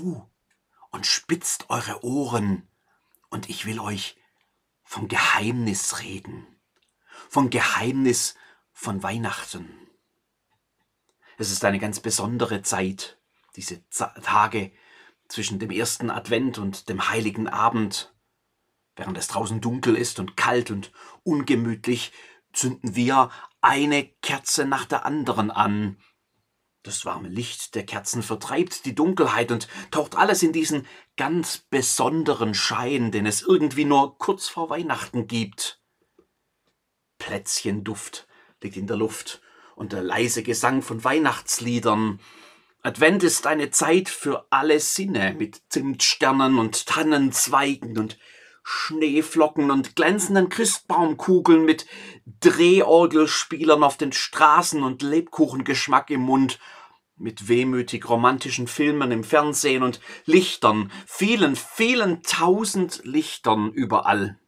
zu und spitzt eure Ohren, und ich will euch vom Geheimnis reden, vom Geheimnis von Weihnachten. Es ist eine ganz besondere Zeit, diese Tage zwischen dem ersten Advent und dem heiligen Abend. Während es draußen dunkel ist und kalt und ungemütlich, zünden wir eine Kerze nach der anderen an. Das warme Licht der Kerzen vertreibt die Dunkelheit und taucht alles in diesen ganz besonderen Schein, den es irgendwie nur kurz vor Weihnachten gibt. Plätzchenduft liegt in der Luft und der leise Gesang von Weihnachtsliedern. Advent ist eine Zeit für alle Sinne mit Zimtsternen und Tannenzweigen und Schneeflocken und glänzenden Christbaumkugeln mit Drehorgelspielern auf den Straßen und Lebkuchengeschmack im Mund, mit wehmütig romantischen Filmen im Fernsehen und Lichtern, vielen, vielen tausend Lichtern überall.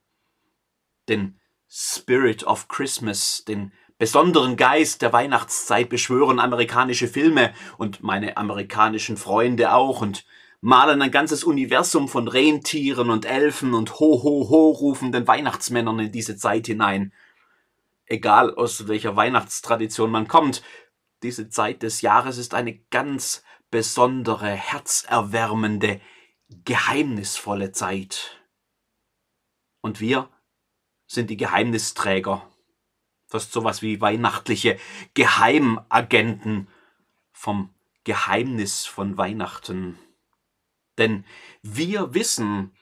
Den Spirit of Christmas, den besonderen Geist der Weihnachtszeit beschwören amerikanische Filme und meine amerikanischen Freunde auch und malen ein ganzes Universum von Rentieren und Elfen und Ho, Ho, Ho rufenden Weihnachtsmännern in diese Zeit hinein. Egal aus welcher Weihnachtstradition man kommt, diese Zeit des Jahres ist eine ganz besondere, herzerwärmende, geheimnisvolle Zeit. Und wir sind die Geheimnisträger, fast sowas wie weihnachtliche Geheimagenten vom Geheimnis von Weihnachten. Denn wir wissen,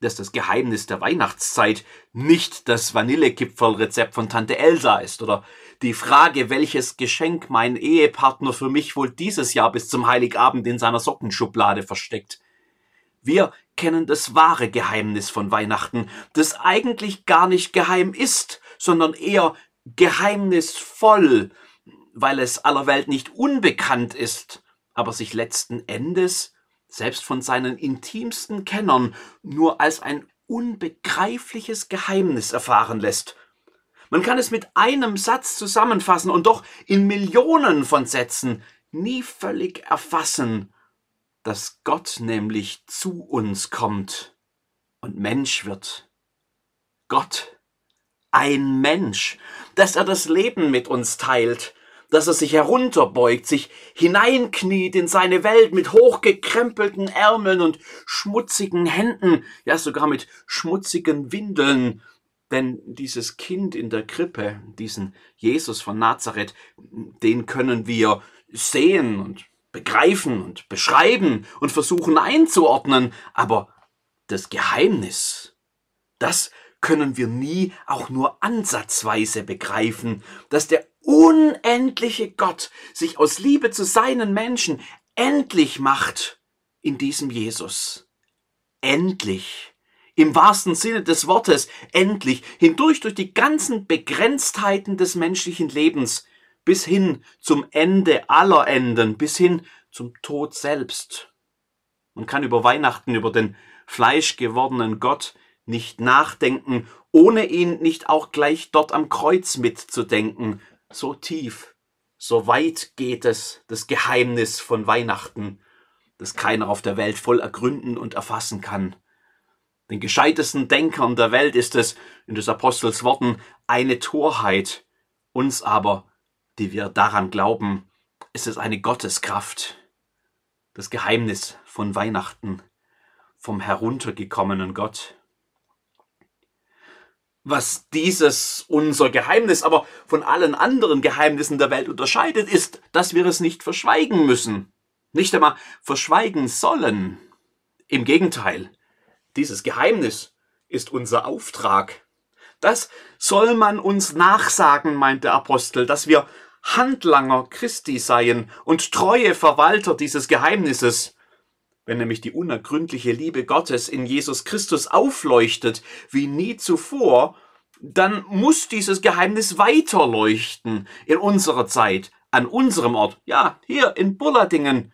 dass das Geheimnis der Weihnachtszeit nicht das Vanillekipferlrezept von Tante Elsa ist oder die Frage, welches Geschenk mein Ehepartner für mich wohl dieses Jahr bis zum Heiligabend in seiner Sockenschublade versteckt. Wir kennen das wahre Geheimnis von Weihnachten, das eigentlich gar nicht geheim ist, sondern eher geheimnisvoll, weil es aller Welt nicht unbekannt ist, aber sich letzten Endes selbst von seinen intimsten Kennern, nur als ein unbegreifliches Geheimnis erfahren lässt. Man kann es mit einem Satz zusammenfassen und doch in Millionen von Sätzen nie völlig erfassen, dass Gott nämlich zu uns kommt und Mensch wird. Gott, ein Mensch, dass er das Leben mit uns teilt, dass er sich herunterbeugt, sich hineinkniet in seine Welt mit hochgekrempelten Ärmeln und schmutzigen Händen, ja sogar mit schmutzigen Windeln. Denn dieses Kind in der Krippe, diesen Jesus von Nazareth, den können wir sehen und begreifen und beschreiben und versuchen einzuordnen, aber das Geheimnis, das können wir nie auch nur ansatzweise begreifen, dass der unendliche Gott sich aus Liebe zu seinen Menschen endlich macht in diesem Jesus. Endlich. Im wahrsten Sinne des Wortes, endlich, hindurch durch die ganzen Begrenztheiten des menschlichen Lebens, bis hin zum Ende aller Enden, bis hin zum Tod selbst. Man kann über Weihnachten, über den fleischgewordenen Gott nicht nachdenken, ohne ihn nicht auch gleich dort am Kreuz mitzudenken, so tief, so weit geht es, das Geheimnis von Weihnachten, das keiner auf der Welt voll ergründen und erfassen kann. Den gescheitesten Denkern der Welt ist es, in des Apostels Worten, eine Torheit. Uns aber, die wir daran glauben, ist es eine Gotteskraft. Das Geheimnis von Weihnachten, vom heruntergekommenen Gott was dieses unser Geheimnis aber von allen anderen Geheimnissen der Welt unterscheidet, ist, dass wir es nicht verschweigen müssen, nicht einmal verschweigen sollen. Im Gegenteil, dieses Geheimnis ist unser Auftrag. Das soll man uns nachsagen, meint der Apostel, dass wir Handlanger Christi seien und treue Verwalter dieses Geheimnisses. Wenn nämlich die unergründliche Liebe Gottes in Jesus Christus aufleuchtet wie nie zuvor, dann muss dieses Geheimnis weiterleuchten in unserer Zeit, an unserem Ort, ja, hier in Bulladingen,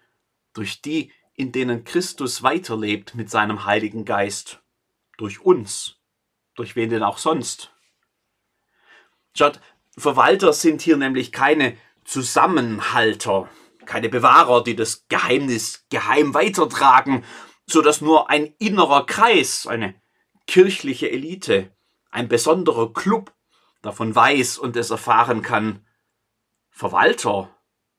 durch die, in denen Christus weiterlebt mit seinem Heiligen Geist, durch uns, durch wen denn auch sonst. Schaut, Verwalter sind hier nämlich keine Zusammenhalter, keine Bewahrer, die das Geheimnis geheim weitertragen, so dass nur ein innerer Kreis, eine kirchliche Elite, ein besonderer Club davon weiß und es erfahren kann. Verwalter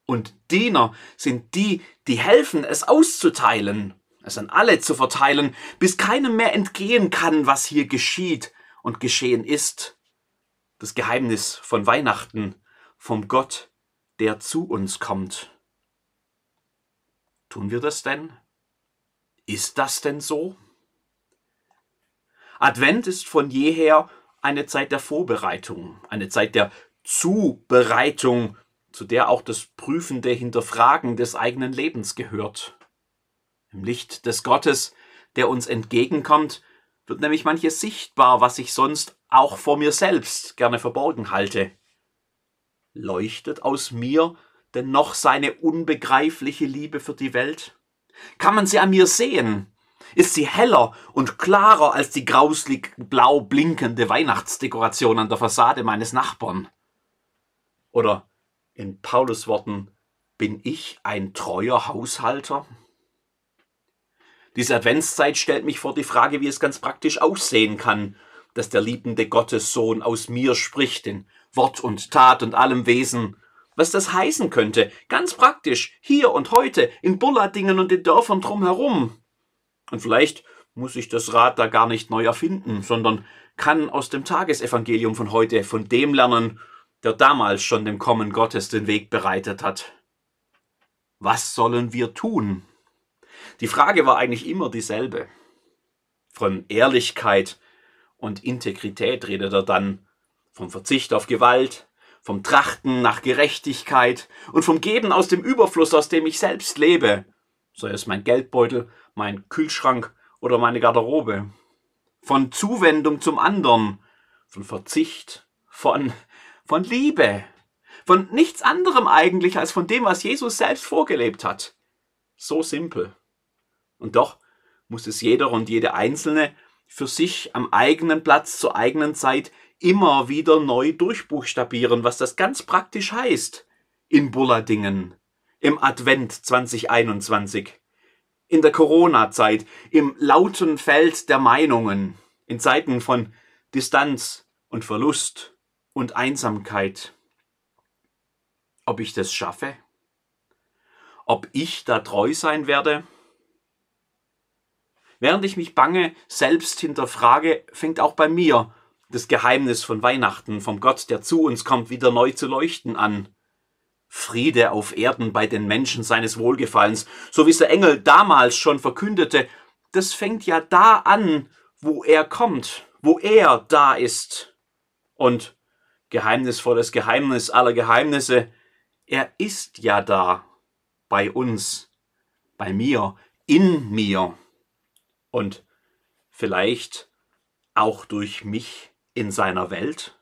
und Diener sind die, die helfen, es auszuteilen, es an alle zu verteilen, bis keinem mehr entgehen kann, was hier geschieht und geschehen ist. Das Geheimnis von Weihnachten, vom Gott, der zu uns kommt. Tun wir das denn? Ist das denn so? Advent ist von jeher eine Zeit der Vorbereitung, eine Zeit der Zubereitung, zu der auch das prüfende Hinterfragen des eigenen Lebens gehört. Im Licht des Gottes, der uns entgegenkommt, wird nämlich manches sichtbar, was ich sonst auch vor mir selbst gerne verborgen halte. Leuchtet aus mir denn noch seine unbegreifliche Liebe für die Welt? Kann man sie an mir sehen? Ist sie heller und klarer als die grauslig blau blinkende Weihnachtsdekoration an der Fassade meines Nachbarn? Oder in Paulus Worten, bin ich ein treuer Haushalter? Diese Adventszeit stellt mich vor die Frage, wie es ganz praktisch aussehen kann, dass der liebende Gottessohn aus mir spricht, in Wort und Tat und allem Wesen, was das heißen könnte, ganz praktisch, hier und heute, in Bulladingen und den Dörfern drumherum. Und vielleicht muss ich das Rad da gar nicht neu erfinden, sondern kann aus dem Tagesevangelium von heute von dem lernen, der damals schon dem Kommen Gottes den Weg bereitet hat. Was sollen wir tun? Die Frage war eigentlich immer dieselbe. Von Ehrlichkeit und Integrität redet er dann, vom Verzicht auf Gewalt, vom Trachten nach Gerechtigkeit und vom Geben aus dem Überfluss, aus dem ich selbst lebe, sei es mein Geldbeutel, mein Kühlschrank oder meine Garderobe, von Zuwendung zum anderen, von Verzicht, von, von Liebe, von nichts anderem eigentlich als von dem, was Jesus selbst vorgelebt hat. So simpel. Und doch muss es jeder und jede Einzelne für sich am eigenen Platz zur eigenen Zeit immer wieder neu durchbuchstabieren, was das ganz praktisch heißt in Bulladingen, im Advent 2021, in der Corona-Zeit, im lauten Feld der Meinungen, in Zeiten von Distanz und Verlust und Einsamkeit. Ob ich das schaffe? Ob ich da treu sein werde? Während ich mich bange selbst hinterfrage, fängt auch bei mir das Geheimnis von Weihnachten, vom Gott, der zu uns kommt, wieder neu zu leuchten an. Friede auf Erden bei den Menschen seines Wohlgefallens, so wie es der Engel damals schon verkündete, das fängt ja da an, wo er kommt, wo er da ist. Und geheimnisvolles Geheimnis aller Geheimnisse, er ist ja da, bei uns, bei mir, in mir. Und vielleicht auch durch mich in seiner Welt?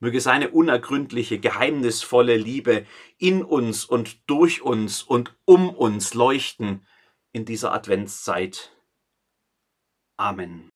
Möge seine unergründliche, geheimnisvolle Liebe in uns und durch uns und um uns leuchten in dieser Adventszeit. Amen.